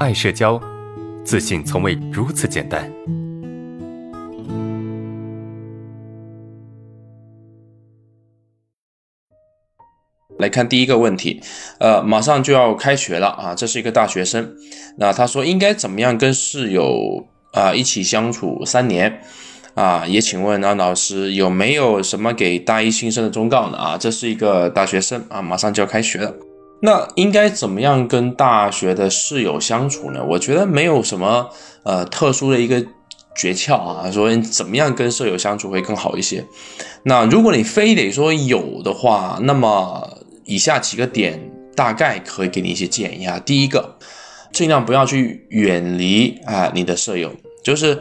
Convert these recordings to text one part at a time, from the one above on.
爱社交，自信从未如此简单。来看第一个问题，呃，马上就要开学了啊，这是一个大学生，那他说应该怎么样跟室友啊一起相处三年啊？也请问安老师有没有什么给大一新生的忠告呢？啊，这是一个大学生啊，马上就要开学了。那应该怎么样跟大学的室友相处呢？我觉得没有什么呃特殊的一个诀窍啊，说怎么样跟舍友相处会更好一些。那如果你非得说有的话，那么以下几个点大概可以给你一些建议啊。第一个，尽量不要去远离啊你的舍友，就是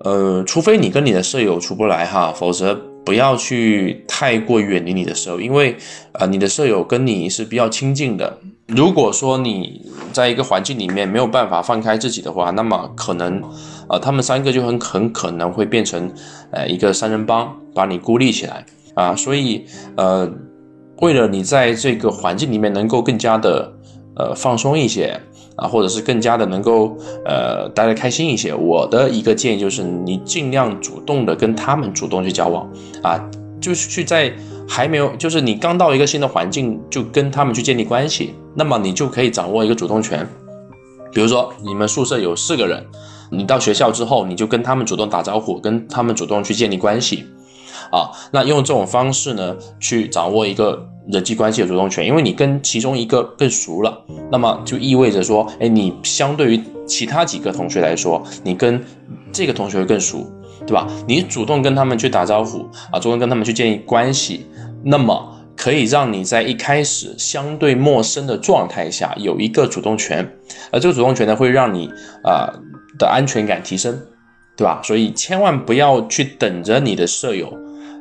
呃，除非你跟你的舍友处不来哈，否则。不要去太过远离你的舍友，因为呃，你的舍友跟你是比较亲近的。如果说你在一个环境里面没有办法放开自己的话，那么可能，呃，他们三个就很很可能会变成呃一个三人帮，把你孤立起来啊。所以呃，为了你在这个环境里面能够更加的呃放松一些。啊，或者是更加的能够呃待得开心一些。我的一个建议就是，你尽量主动的跟他们主动去交往啊，就是去在还没有，就是你刚到一个新的环境，就跟他们去建立关系，那么你就可以掌握一个主动权。比如说，你们宿舍有四个人，你到学校之后，你就跟他们主动打招呼，跟他们主动去建立关系。啊，那用这种方式呢，去掌握一个人际关系的主动权，因为你跟其中一个更熟了，那么就意味着说，哎，你相对于其他几个同学来说，你跟这个同学会更熟，对吧？你主动跟他们去打招呼啊，主动跟他们去建立关系，那么可以让你在一开始相对陌生的状态下有一个主动权，而这个主动权呢，会让你啊的安全感提升，对吧？所以千万不要去等着你的舍友。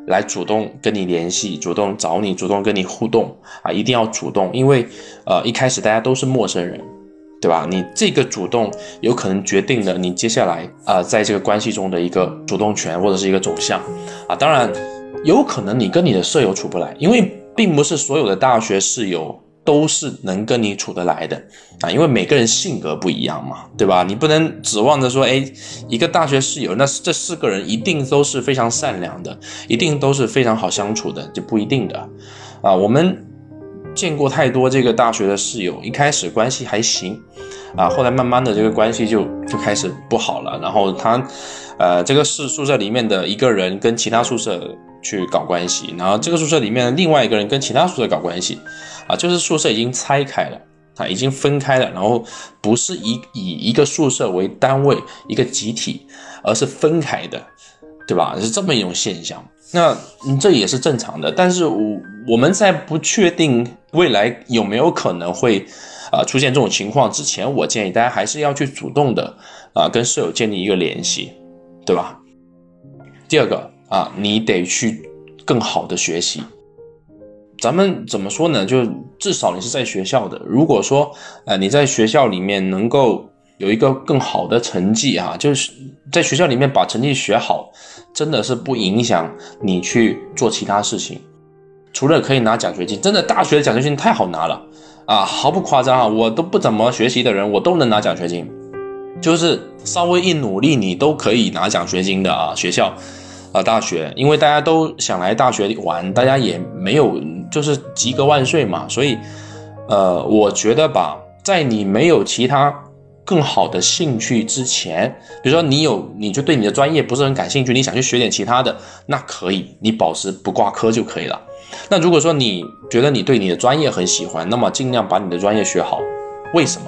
来主动跟你联系，主动找你，主动跟你互动啊！一定要主动，因为呃一开始大家都是陌生人，对吧？你这个主动有可能决定了你接下来啊在这个关系中的一个主动权或者是一个走向啊。当然，有可能你跟你的舍友处不来，因为并不是所有的大学室友。都是能跟你处得来的啊，因为每个人性格不一样嘛，对吧？你不能指望着说，哎，一个大学室友，那这四个人一定都是非常善良的，一定都是非常好相处的，就不一定的啊。我们见过太多这个大学的室友，一开始关系还行啊，后来慢慢的这个关系就就开始不好了，然后他，呃，这个是宿舍里面的一个人跟其他宿舍去搞关系，然后这个宿舍里面另外一个人跟其他宿舍搞关系。啊，就是宿舍已经拆开了，啊，已经分开了，然后不是以以一个宿舍为单位一个集体，而是分开的，对吧？是这么一种现象，那这也是正常的。但是，我我们在不确定未来有没有可能会啊出现这种情况之前，我建议大家还是要去主动的啊跟舍友建立一个联系，对吧？第二个啊，你得去更好的学习。咱们怎么说呢？就至少你是在学校的。如果说，呃，你在学校里面能够有一个更好的成绩啊，就是在学校里面把成绩学好，真的是不影响你去做其他事情。除了可以拿奖学金，真的大学的奖学金太好拿了啊，毫不夸张啊，我都不怎么学习的人，我都能拿奖学金，就是稍微一努力，你都可以拿奖学金的啊，学校。啊，大学，因为大家都想来大学玩，大家也没有就是及格万岁嘛，所以，呃，我觉得吧，在你没有其他更好的兴趣之前，比如说你有，你就对你的专业不是很感兴趣，你想去学点其他的，那可以，你保持不挂科就可以了。那如果说你觉得你对你的专业很喜欢，那么尽量把你的专业学好。为什么？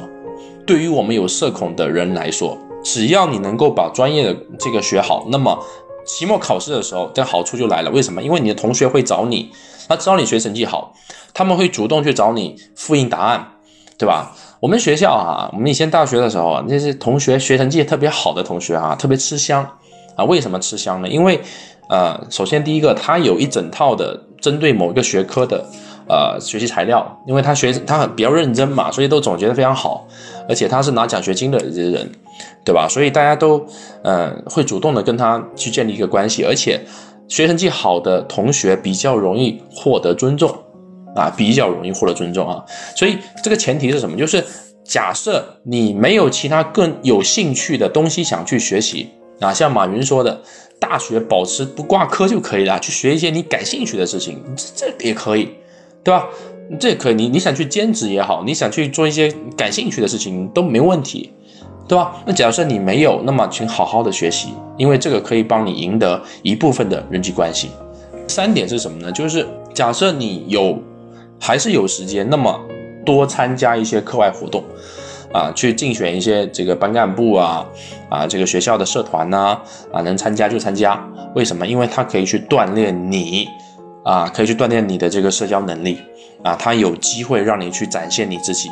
对于我们有社恐的人来说，只要你能够把专业的这个学好，那么。期末考试的时候，这好处就来了。为什么？因为你的同学会找你，他知道你学成绩好，他们会主动去找你复印答案，对吧？我们学校啊，我们以前大学的时候，那些同学学成绩特别好的同学啊，特别吃香啊。为什么吃香呢？因为，呃，首先第一个，他有一整套的针对某一个学科的。呃，学习材料，因为他学他很比较认真嘛，所以都总结的非常好，而且他是拿奖学金的这些人，对吧？所以大家都嗯会主动的跟他去建立一个关系，而且学成绩好的同学比较容易获得尊重啊，比较容易获得尊重啊。所以这个前提是什么？就是假设你没有其他更有兴趣的东西想去学习啊，像马云说的，大学保持不挂科就可以了，去学一些你感兴趣的事情，这这也可以，对吧？这可以，你你想去兼职也好，你想去做一些感兴趣的事情都没问题，对吧？那假设你没有，那么请好好的学习，因为这个可以帮你赢得一部分的人际关系。三点是什么呢？就是假设你有还是有时间，那么多参加一些课外活动，啊，去竞选一些这个班干部啊，啊，这个学校的社团呐，啊，能参加就参加。为什么？因为它可以去锻炼你，啊，可以去锻炼你的这个社交能力。啊，他有机会让你去展现你自己。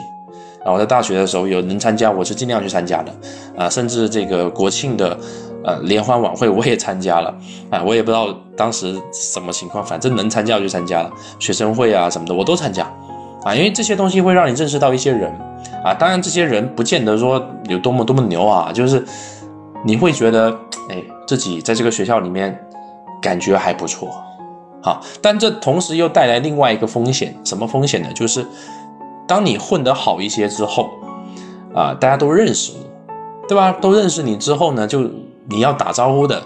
然后在大学的时候有能参加，我是尽量去参加的。啊，甚至这个国庆的呃联欢晚会我也参加了。啊，我也不知道当时什么情况，反正能参加就参加了。学生会啊什么的我都参加。啊，因为这些东西会让你认识到一些人。啊，当然这些人不见得说有多么多么牛啊，就是你会觉得哎自己在这个学校里面感觉还不错。好，但这同时又带来另外一个风险，什么风险呢？就是当你混得好一些之后，啊，大家都认识你，对吧？都认识你之后呢，就你要打招呼的，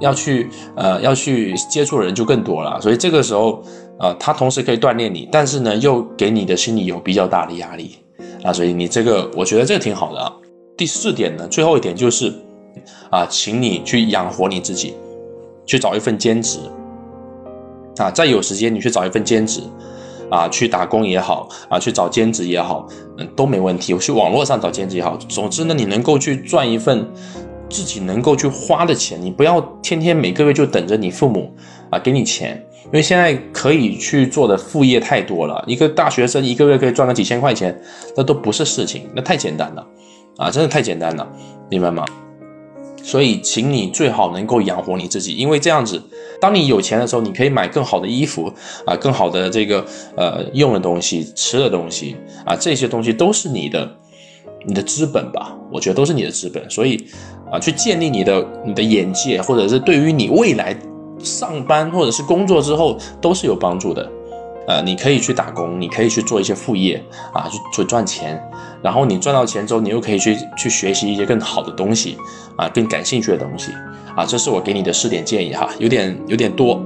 要去呃要去接触人就更多了。所以这个时候，呃，他同时可以锻炼你，但是呢，又给你的心里有比较大的压力啊。所以你这个，我觉得这个挺好的啊。第四点呢，最后一点就是啊，请你去养活你自己，去找一份兼职。啊，再有时间你去找一份兼职，啊，去打工也好，啊，去找兼职也好，嗯，都没问题。我去网络上找兼职也好，总之呢，你能够去赚一份自己能够去花的钱，你不要天天每个月就等着你父母啊给你钱，因为现在可以去做的副业太多了。一个大学生一个月可以赚个几千块钱，那都不是事情，那太简单了，啊，真的太简单了，明白吗？所以，请你最好能够养活你自己，因为这样子，当你有钱的时候，你可以买更好的衣服啊，更好的这个呃用的东西、吃的东西啊，这些东西都是你的你的资本吧？我觉得都是你的资本。所以啊，去建立你的你的眼界，或者是对于你未来上班或者是工作之后都是有帮助的。呃，你可以去打工，你可以去做一些副业啊，去去赚钱。然后你赚到钱之后，你又可以去去学习一些更好的东西啊，更感兴趣的东西啊。这是我给你的四点建议哈，有点有点多。